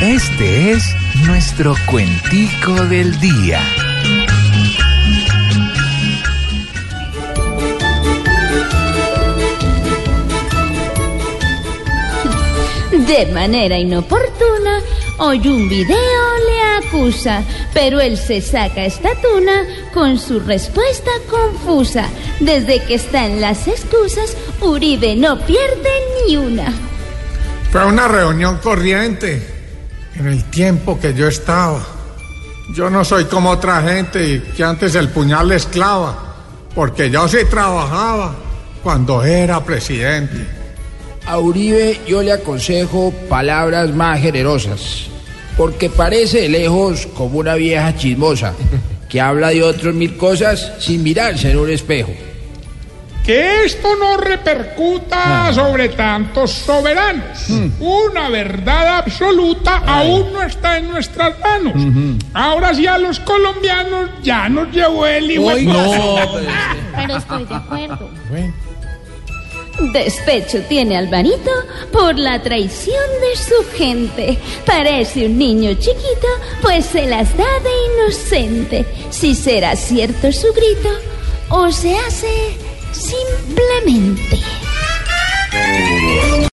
Este es nuestro cuentico del día. De manera inoportuna, hoy un video le acusa, pero él se saca esta tuna con su respuesta confusa. Desde que está en las excusas, Uribe no pierde ni una. Fue una reunión corriente en el tiempo que yo estaba. Yo no soy como otra gente que antes el puñal les clava, porque yo sí trabajaba cuando era presidente. A Uribe yo le aconsejo palabras más generosas, porque parece de lejos como una vieja chismosa que habla de otros mil cosas sin mirarse en un espejo. Que esto no repercuta sobre tantos soberanos. Una verdad absoluta aún no está en nuestras manos. Ahora sí a los colombianos ya nos llevó el puta. Pero estoy de acuerdo. Despecho tiene Alvarito por la traición de su gente. Parece un niño chiquito, pues se las da de inocente. Si será cierto su grito o se hace simplemente.